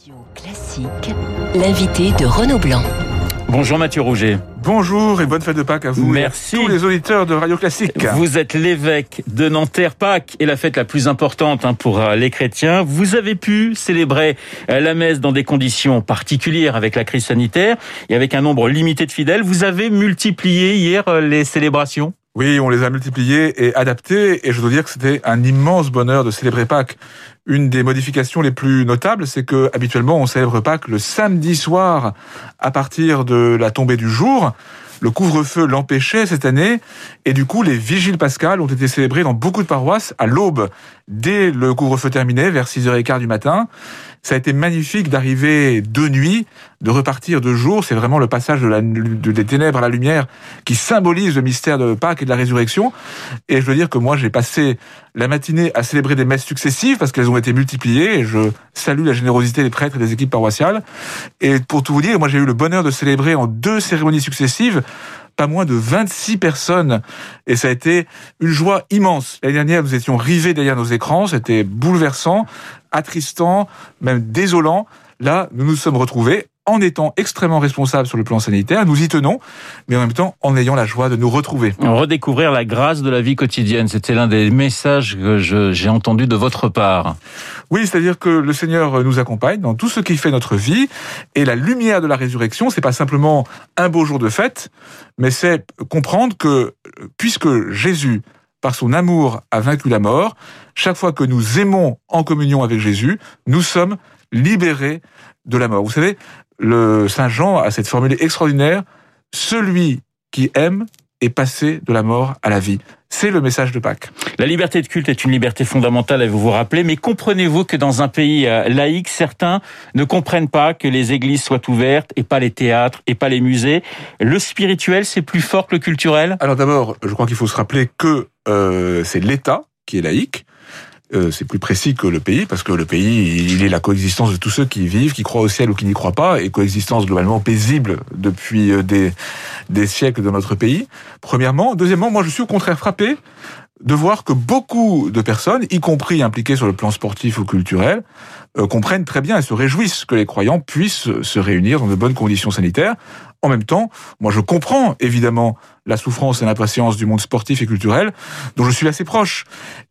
Radio Classique, l'invité de Renaud Blanc. Bonjour Mathieu Rouget. Bonjour et bonne fête de Pâques à vous. Merci. Et à tous les auditeurs de Radio Classique. Vous êtes l'évêque de Nanterre. Pâques est la fête la plus importante hein, pour euh, les chrétiens. Vous avez pu célébrer euh, la messe dans des conditions particulières avec la crise sanitaire et avec un nombre limité de fidèles. Vous avez multiplié hier euh, les célébrations oui, on les a multipliés et adaptés, et je dois dire que c'était un immense bonheur de célébrer Pâques. Une des modifications les plus notables, c'est que habituellement on célèbre Pâques le samedi soir à partir de la tombée du jour. Le couvre-feu l'empêchait cette année, et du coup les vigiles pascales ont été célébrées dans beaucoup de paroisses à l'aube, dès le couvre-feu terminé, vers 6h15 du matin. Ça a été magnifique d'arriver de nuit, de repartir de jour. C'est vraiment le passage de la, de, des ténèbres à la lumière qui symbolise le mystère de Pâques et de la résurrection. Et je veux dire que moi, j'ai passé la matinée à célébrer des messes successives parce qu'elles ont été multipliées. Et je salue la générosité des prêtres et des équipes paroissiales. Et pour tout vous dire, moi, j'ai eu le bonheur de célébrer en deux cérémonies successives pas moins de 26 personnes. Et ça a été une joie immense. L'année dernière, nous étions rivés derrière nos écrans. C'était bouleversant, attristant, même désolant. Là, nous nous sommes retrouvés en étant extrêmement responsables sur le plan sanitaire, nous y tenons, mais en même temps en ayant la joie de nous retrouver. Redécouvrir la grâce de la vie quotidienne, c'était l'un des messages que j'ai entendu de votre part. Oui, c'est-à-dire que le Seigneur nous accompagne dans tout ce qui fait notre vie, et la lumière de la résurrection, c'est pas simplement un beau jour de fête, mais c'est comprendre que puisque Jésus par son amour a vaincu la mort, chaque fois que nous aimons en communion avec Jésus, nous sommes libérés de la mort. Vous savez, le Saint Jean a cette formule extraordinaire, celui qui aime est passé de la mort à la vie. C'est le message de Pâques. La liberté de culte est une liberté fondamentale, vous vous rappelez, mais comprenez-vous que dans un pays euh, laïque, certains ne comprennent pas que les églises soient ouvertes et pas les théâtres et pas les musées. Le spirituel, c'est plus fort que le culturel? Alors d'abord, je crois qu'il faut se rappeler que euh, c'est l'État qui est laïque, euh, c'est plus précis que le pays, parce que le pays, il est la coexistence de tous ceux qui vivent, qui croient au ciel ou qui n'y croient pas, et coexistence globalement paisible depuis euh, des, des siècles de notre pays, premièrement. Deuxièmement, moi je suis au contraire frappé de voir que beaucoup de personnes, y compris impliquées sur le plan sportif ou culturel, euh, comprennent très bien et se réjouissent que les croyants puissent se réunir dans de bonnes conditions sanitaires. En même temps, moi je comprends évidemment la souffrance et l'impatience du monde sportif et culturel, dont je suis assez proche.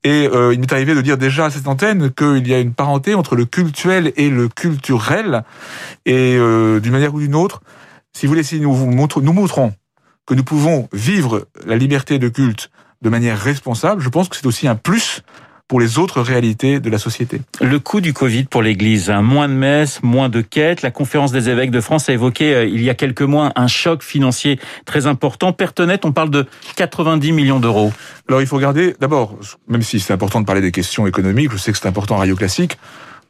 Et euh, il m'est arrivé de dire déjà à cette antenne qu'il y a une parenté entre le cultuel et le culturel, et euh, d'une manière ou d'une autre, si vous voulez, si nous, vous montrons, nous montrons que nous pouvons vivre la liberté de culte de manière responsable, je pense que c'est aussi un plus pour les autres réalités de la société. Le coût du Covid pour l'Église, hein. moins de messes, moins de quêtes. La conférence des évêques de France a évoqué euh, il y a quelques mois un choc financier très important. Pertenette, on parle de 90 millions d'euros. Alors il faut regarder, d'abord, même si c'est important de parler des questions économiques, je sais que c'est important en radio classique,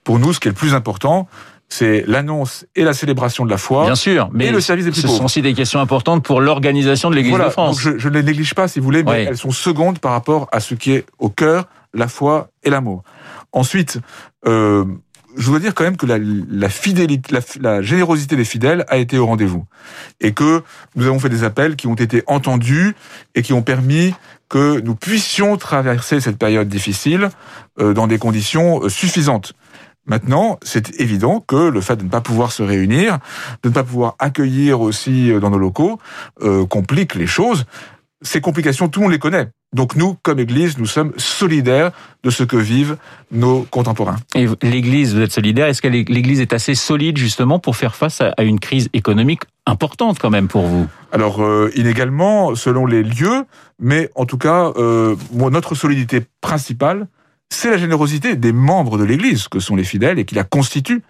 pour nous ce qui est le plus important, c'est l'annonce et la célébration de la foi. Bien sûr, mais et le service des plus ce sont aussi des questions importantes pour l'organisation de l'Église de France. Donc je, je, ne les néglige pas, si vous voulez, mais elles sont secondes par rapport à ce qui est au cœur, la foi et l'amour. Ensuite, euh, je dois dire quand même que la, la fidélité, la, la, générosité des fidèles a été au rendez-vous, et que nous avons fait des appels qui ont été entendus et qui ont permis que nous puissions traverser cette période difficile euh, dans des conditions euh, suffisantes. Maintenant, c'est évident que le fait de ne pas pouvoir se réunir, de ne pas pouvoir accueillir aussi euh, dans nos locaux, euh, complique les choses. Ces complications, tout le monde les connaît. Donc nous, comme Église, nous sommes solidaires de ce que vivent nos contemporains. Et l'Église, vous êtes solidaire. Est-ce que l'Église est assez solide justement pour faire face à une crise économique importante quand même pour vous? Alors euh, inégalement, selon les lieux, mais en tout cas, euh, notre solidité principale, c'est la générosité des membres de l'Église, que sont les fidèles, et qui la constituent.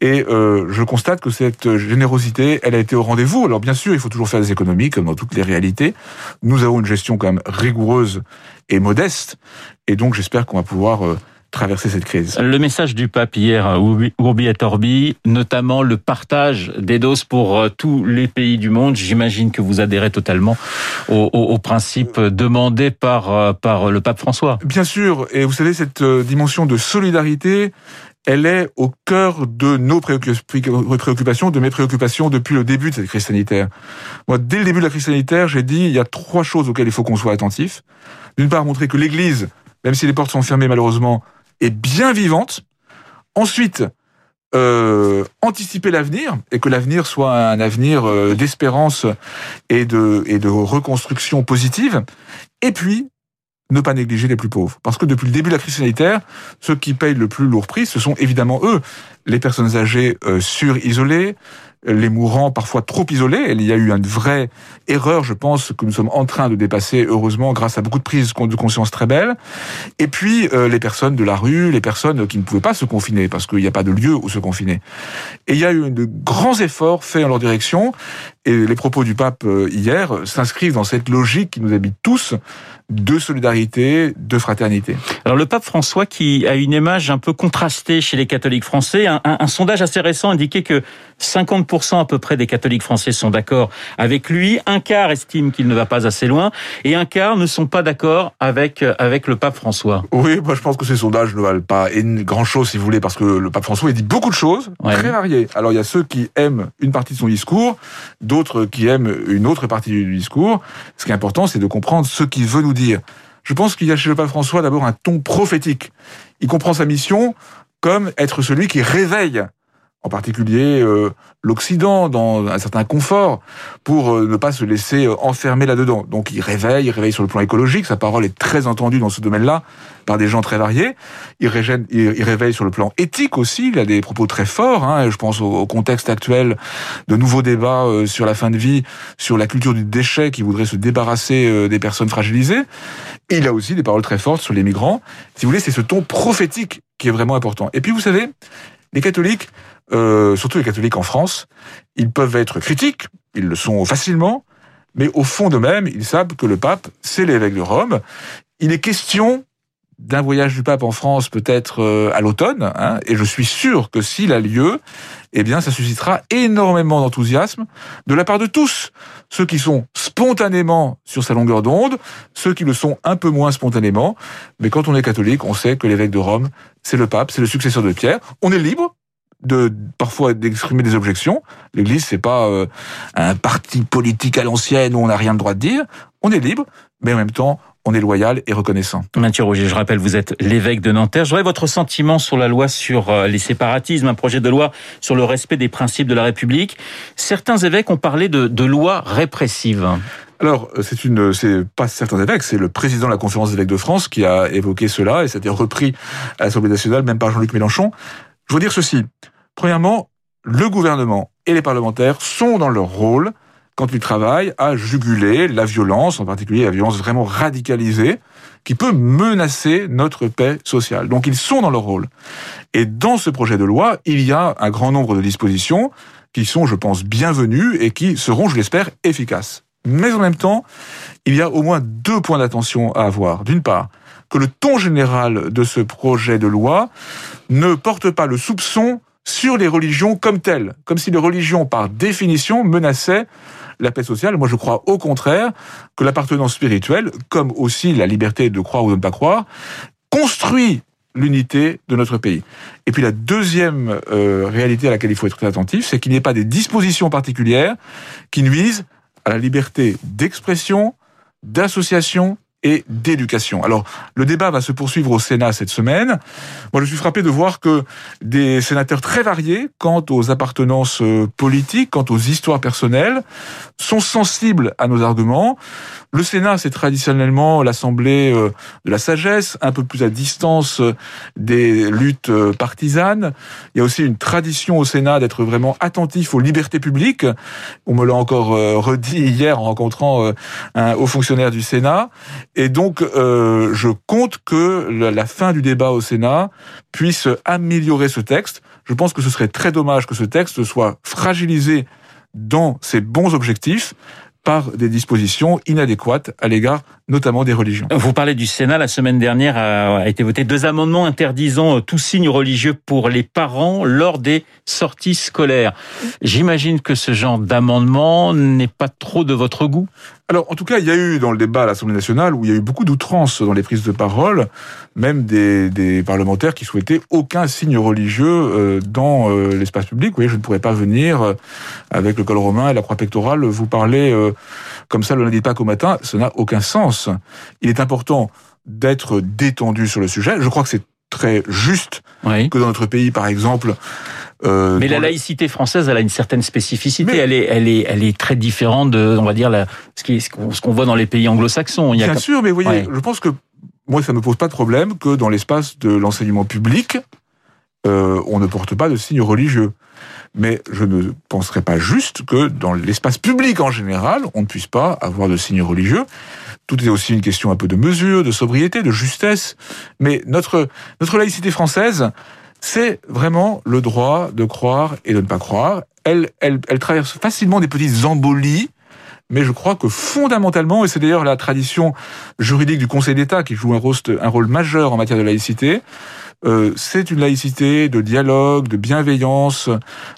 Et euh, je constate que cette générosité, elle a été au rendez-vous. Alors bien sûr, il faut toujours faire des économies, comme dans toutes les réalités. Nous avons une gestion quand même rigoureuse et modeste, et donc j'espère qu'on va pouvoir... Euh, traverser cette crise. Le message du pape hier, Urbi et Orbi, notamment le partage des doses pour euh, tous les pays du monde. J'imagine que vous adhérez totalement au, au, au, principe demandé par, euh, par le pape François. Bien sûr, et vous savez, cette dimension de solidarité, elle est au cœur de nos préoccupations, de mes préoccupations depuis le début de cette crise sanitaire. Moi, dès le début de la crise sanitaire, j'ai dit il y a trois choses auxquelles il faut qu'on soit attentif. D'une part, montrer que l'Église, même si les portes sont fermées malheureusement, est bien vivante. Ensuite, euh, anticiper l'avenir et que l'avenir soit un avenir euh, d'espérance et de, et de reconstruction positive. Et puis, ne pas négliger les plus pauvres. Parce que depuis le début de la crise sanitaire, ceux qui payent le plus lourd prix, ce sont évidemment eux, les personnes âgées euh, surisolées, les mourants parfois trop isolés. Il y a eu une vraie erreur, je pense, que nous sommes en train de dépasser, heureusement, grâce à beaucoup de prises de conscience très belles. Et puis, euh, les personnes de la rue, les personnes qui ne pouvaient pas se confiner, parce qu'il n'y a pas de lieu où se confiner. Et il y a eu de grands efforts faits en leur direction, et les propos du pape euh, hier s'inscrivent dans cette logique qui nous habite tous, de solidarité, de fraternité. Alors le pape François qui a une image un peu contrastée chez les catholiques français, un, un, un sondage assez récent indiquait que 50% à peu près des catholiques français sont d'accord avec lui, un quart estime qu'il ne va pas assez loin, et un quart ne sont pas d'accord avec avec le pape François. Oui, moi je pense que ces sondages ne valent pas grand chose si vous voulez, parce que le pape François il dit beaucoup de choses ouais. très variées. Alors il y a ceux qui aiment une partie de son discours, d'autres qui aiment une autre partie du discours. Ce qui est important, c'est de comprendre ce qu'il veut nous dire. Je pense qu'il y a chez le pape François d'abord un ton prophétique. Il comprend sa mission comme être celui qui réveille en particulier euh, l'Occident dans un certain confort pour euh, ne pas se laisser euh, enfermer là-dedans. Donc il réveille, il réveille sur le plan écologique, sa parole est très entendue dans ce domaine-là par des gens très variés. Il, régène, il, réveille sur le plan éthique aussi, il a des propos très forts, hein, je pense au, au, contexte actuel de nouveaux débats euh, sur la fin de vie, sur la culture du déchet qui voudrait se débarrasser des personnes fragilisées. Et il a aussi des paroles très fortes sur les migrants. Si vous voulez, c'est ce ton prophétique qui est vraiment important. Et puis vous savez, les catholiques, euh, surtout les catholiques en France, ils peuvent être critiques, ils le sont facilement, mais au fond d'eux-mêmes, ils savent que le pape, c'est l'évêque de Rome. Il est question d'un voyage du pape en France peut-être euh, à l'automne, hein, et je suis sûr que s'il a lieu, eh bien, ça suscitera énormément d'enthousiasme de la part de tous, ceux qui sont spontanément sur sa longueur d'onde, ceux qui le sont un peu moins spontanément. Mais quand on est catholique, on sait que l'évêque de Rome, c'est le pape, c'est le successeur de Pierre. On est libre de parfois d'exprimer des objections. L'Église, c'est pas euh, un parti politique à l'ancienne où on n'a rien le droit de dire. On est libre, mais en même temps, on est loyal et reconnaissant. Mathieu Roger, je rappelle, vous êtes l'évêque de Nanterre. J'aurais votre sentiment sur la loi sur euh, les séparatismes, un projet de loi sur le respect des principes de la République. Certains évêques ont parlé de, de loi répressive. Alors, c'est une, c'est pas certains évêques, c'est le président de la conférence des évêques de France qui a évoqué cela et ça a été repris à l'Assemblée nationale, même par Jean-Luc Mélenchon. Je veux dire ceci. Premièrement, le gouvernement et les parlementaires sont dans leur rôle quand ils travaillent à juguler la violence, en particulier la violence vraiment radicalisée, qui peut menacer notre paix sociale. Donc ils sont dans leur rôle. Et dans ce projet de loi, il y a un grand nombre de dispositions qui sont, je pense, bienvenues et qui seront, je l'espère, efficaces. Mais en même temps, il y a au moins deux points d'attention à avoir. D'une part, que le ton général de ce projet de loi ne porte pas le soupçon sur les religions comme telles, comme si les religions, par définition, menaçaient la paix sociale. Moi, je crois au contraire que l'appartenance spirituelle, comme aussi la liberté de croire ou de ne pas croire, construit l'unité de notre pays. Et puis la deuxième euh, réalité à laquelle il faut être très attentif, c'est qu'il n'y ait pas des dispositions particulières qui nuisent à la liberté d'expression, d'association et d'éducation. Alors, le débat va se poursuivre au Sénat cette semaine. Moi, je suis frappé de voir que des sénateurs très variés, quant aux appartenances euh, politiques, quant aux histoires personnelles, sont sensibles à nos arguments. Le Sénat, c'est traditionnellement l'Assemblée euh, de la sagesse, un peu plus à distance euh, des luttes partisanes. Il y a aussi une tradition au Sénat d'être vraiment attentif aux libertés publiques. On me l'a encore redit hier en rencontrant un haut fonctionnaire du Sénat. Et donc, euh, je compte que la fin du débat au Sénat puisse améliorer ce texte. Je pense que ce serait très dommage que ce texte soit fragilisé dans ses bons objectifs par des dispositions inadéquates à l'égard notamment des religions. Vous parlez du Sénat. La semaine dernière a été voté deux amendements interdisant tout signe religieux pour les parents lors des sorties scolaires. J'imagine que ce genre d'amendement n'est pas trop de votre goût. Alors, en tout cas, il y a eu dans le débat à l'Assemblée nationale où il y a eu beaucoup d'outrances dans les prises de parole, même des, des, parlementaires qui souhaitaient aucun signe religieux euh, dans euh, l'espace public. Vous voyez, je ne pourrais pas venir euh, avec le col romain et la croix pectorale vous parler comme ça le lundi de Pâques au matin. Ça n'a aucun sens. Il est important d'être détendu sur le sujet. Je crois que c'est très juste oui. que dans notre pays, par exemple, Euh, mais la laïcité française, elle a une certaine spécificité. Elle est, elle est, elle est très différente de, on va dire, la, ce qu'on voit dans les pays anglo-saxons. Bien sûr, mais vous voyez, je pense que moi, ça me pose pas de problème que dans l'espace de l'enseignement public, euh, on ne porte pas de signes religieux. Mais je ne penserais pas juste que dans l'espace public en général, on ne puisse pas avoir de signes religieux. Tout est aussi une question un peu de mesure, de sobriété, de justesse. Mais notre, notre laïcité française, c'est vraiment le droit de croire et de ne pas croire. Elle, elle, elle traverse facilement des petites embolies mais je crois que fondamentalement, et c'est d'ailleurs la tradition juridique du Conseil d'État qui joue un rôle, un rôle majeur en matière de laïcité, euh, c'est une laïcité de dialogue, de bienveillance,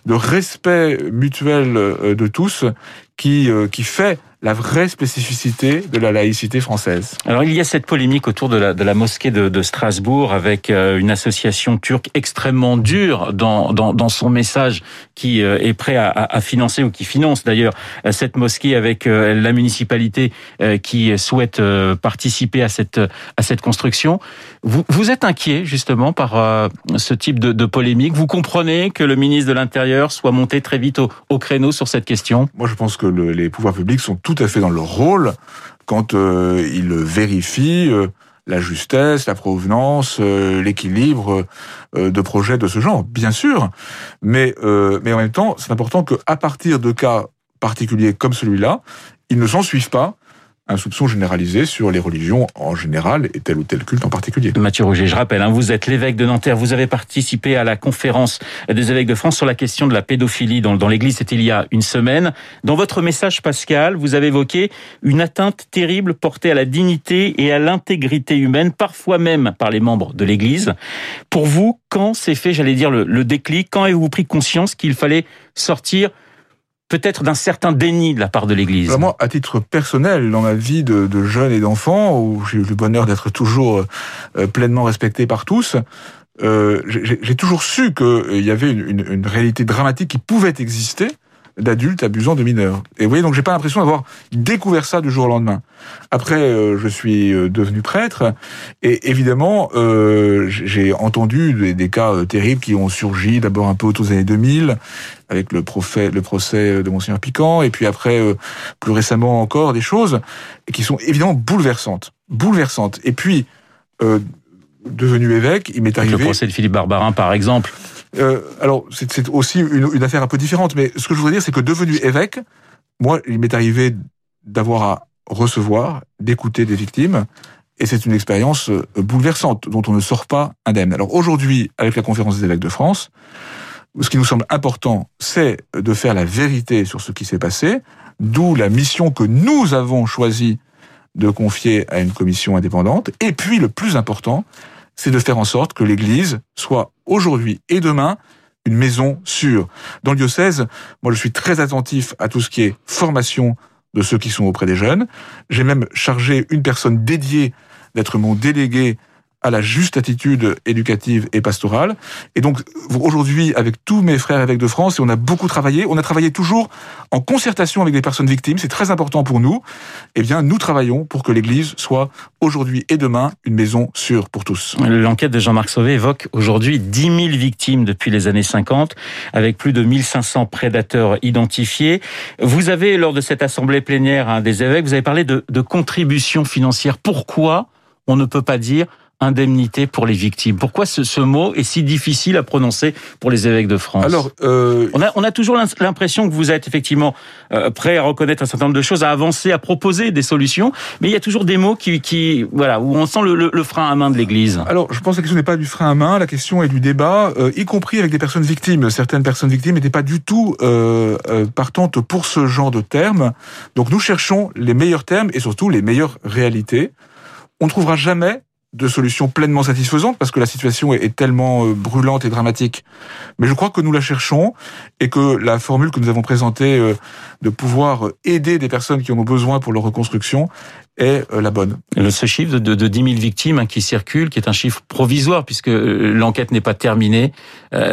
de respect mutuel euh, de tous qui, euh, qui fait la vraie spécificité de la laïcité française. Alors il y a cette polémique autour de la, de la mosquée de, de Strasbourg avec euh, une association turque extrêmement dure dans, dans, dans son message qui euh, est prêt à, à, financer ou qui finance d'ailleurs euh, cette mosquée avec la municipalité qui souhaite participer à cette, à cette construction. Vous, vous êtes inquiet justement par ce type de, de polémique. Vous comprenez que le ministre de l'Intérieur soit monté très vite au, au créneau sur cette question? Moi je pense que le, les pouvoirs publics sont tout à fait dans leur rôle quand euh, ils vérifient euh, la justesse, la provenance, euh, l'équilibre de projets de ce genre, bien sûr. Mais, mais en même temps, c'est important qu'à partir de cas particuliers comme celui-là, ils ne s'en suivent pas un soupçon généralisé sur les religions en général et tel ou tel culte en particulier. Mathieu Rouget, je rappelle, hein, vous êtes l'évêque de Nanterre, vous avez participé à la conférence des évêques de France sur la question de la pédophilie dans, dans l'Église, c'était il y a une semaine. Dans votre message, Pascal, vous avez évoqué une atteinte terrible portée à la dignité et à l'intégrité humaine, parfois même par les membres de l'Église. Pour vous, quand s'est fait, j'allais dire, le, le déclic Quand avez-vous pris conscience qu'il fallait sortir peut-être d'un certain déni de la part de l'Église. Moi, à titre personnel, dans ma vie de, de jeune et d'enfant, où j'ai eu le bonheur d'être toujours euh, pleinement respecté par tous, euh, j'ai toujours su qu'il euh, y avait une, réalité dramatique qui pouvait exister d'adultes abusant de mineurs. Et vous voyez, donc j'ai pas l'impression d'avoir découvert ça du jour au lendemain. Après, euh, je suis euh, devenu prêtre, et évidemment, euh, j'ai entendu des, des, cas euh, terribles qui ont surgi d'abord un peu autour des années 2000, avec le, procès, le procès de Monseigneur Piquant, et puis après, plus récemment encore, des choses qui sont évidemment bouleversantes. Bouleversantes. Et puis, devenu évêque, il m'est arrivé... Le procès de Philippe Barbarin, par exemple euh, alors, c'est aussi une, une, affaire un peu différente, mais ce que je voudrais dire, c'est que devenu évêque, moi, il m'est arrivé d'avoir à recevoir, d'écouter des victimes, et c'est une expérience euh, bouleversante dont on ne sort pas indemne. Alors aujourd'hui, avec la conférence des évêques de France, ce qui nous semble important, c'est de faire la vérité sur ce qui s'est passé, d'où la mission que nous avons choisi de confier à une commission indépendante. Et puis, le plus important, c'est de faire en sorte que l'Église soit aujourd'hui et demain une maison sûre. Dans le diocèse, moi je suis très attentif à tout ce qui est formation de ceux qui sont auprès des jeunes. J'ai même chargé une personne dédiée d'être mon délégué à la juste attitude éducative et pastorale. Et donc aujourd'hui, avec tous mes frères évêques de France, et on a beaucoup travaillé, on a travaillé toujours en concertation avec des personnes victimes, c'est très important pour nous. Eh bien, nous travaillons pour que l'Église soit aujourd'hui et demain une maison sûre pour tous. L'enquête de Jean-Marc Sauvé évoque aujourd'hui 10 000 victimes depuis les années 50, avec plus de 1500 prédateurs identifiés. Vous avez, lors de cette assemblée plénière des évêques, vous avez parlé de, de contribution financière. Pourquoi on ne peut pas dire indemnité pour les victimes. Pourquoi ce, ce, mot est si difficile à prononcer pour les évêques de France Alors, euh... on, a, on a toujours l'impression que vous êtes effectivement euh, prêt à reconnaître un certain nombre de choses, à avancer, à proposer des solutions, mais il y a toujours des mots qui, qui voilà, où on sent le, le, le, frein à main de l'Église. Alors, je pense que la question n'est pas du frein à main, la question est du débat, euh, y compris avec des personnes victimes. Certaines personnes victimes n'étaient pas du tout euh, euh, partantes pour ce genre de termes. Donc, nous cherchons les meilleurs termes et surtout les meilleures réalités. On ne trouvera jamais de solutions pleinement satisfaisantes parce que la situation est, tellement euh, brûlante et dramatique. Mais je crois que nous la cherchons et que la formule que nous avons présentée euh, de pouvoir aider des personnes qui en ont besoin pour leur reconstruction est euh, la bonne. Ce chiffre de, de 10 000 victimes hein, qui circule, qui est un chiffre provisoire puisque l'enquête n'est pas terminée,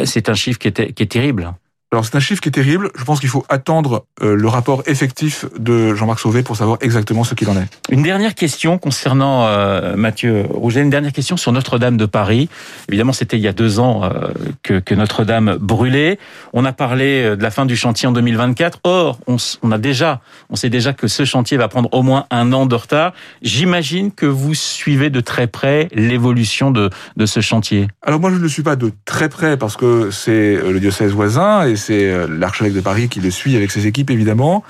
c'est un chiffre qui est, qui est terrible. Alors c'est un chiffre qui est terrible. Je pense qu'il faut attendre euh, le rapport effectif de Jean-Marc Sauvé pour savoir exactement ce qu'il en est. Une dernière question concernant euh, Mathieu Rouget, une dernière question sur Notre-Dame de Paris. Évidemment, c'était il y a deux ans euh, que, que, Notre-Dame brûlait. On a parlé de la fin du chantier en 2024. Or, on, on, a déjà, on sait déjà que ce chantier va prendre au moins un an de retard. J'imagine que vous suivez de très près l'évolution de, de ce chantier. Alors moi, je ne le suis pas de très près parce que c'est le diocèse voisin et c'est euh, l'archevêque de Paris qui le suit avec ses équipes évidemment.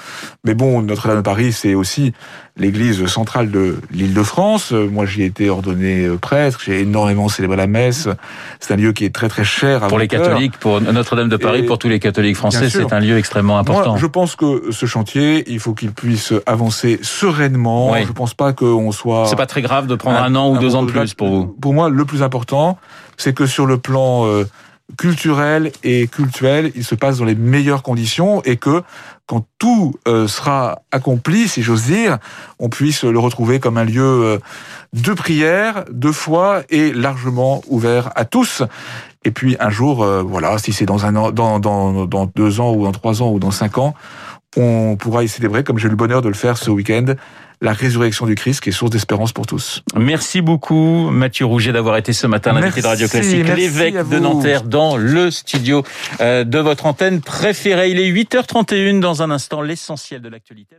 Mais bon, Notre-Dame de Paris, c'est aussi l'église centrale de l'Île-de-France. Euh, moi, j'y ai été ordonné euh, prêtre, j'ai énormément célébré la messe. C'est un lieu qui est très très cher à pour les catholiques, pour Notre-Dame de Paris, et pour tous les catholiques français, c'est un lieu extrêmement important. Moi, je pense que ce chantier, il faut qu'il puisse avancer sereinement. Oui. Je pense pas qu'on soit. C'est pas très grave de prendre un, un an ou deux ans de plus pour vous. Pour moi, le plus important, c'est que sur le plan euh, culturel et cultuel, il se passe dans les meilleures conditions et que quand tout euh, sera accompli, si j'ose dire, on puisse le retrouver comme un lieu euh, de prière, de foi et largement ouvert à tous. Et puis un jour, euh, voilà, si c'est dans un an, dans, dans, dans deux ans ou dans trois ans ou dans cinq ans, on pourra y célébrer, comme j'ai eu le bonheur de le faire ce week-end, la résurrection du Christ, qui est source d'espérance pour tous. Merci beaucoup, Mathieu Rouget, d'avoir été ce matin l'invité de Radio Classique, l'évêque de Nanterre, dans le studio de votre antenne préférée. Il est 8h31 dans un instant, l'essentiel de l'actualité.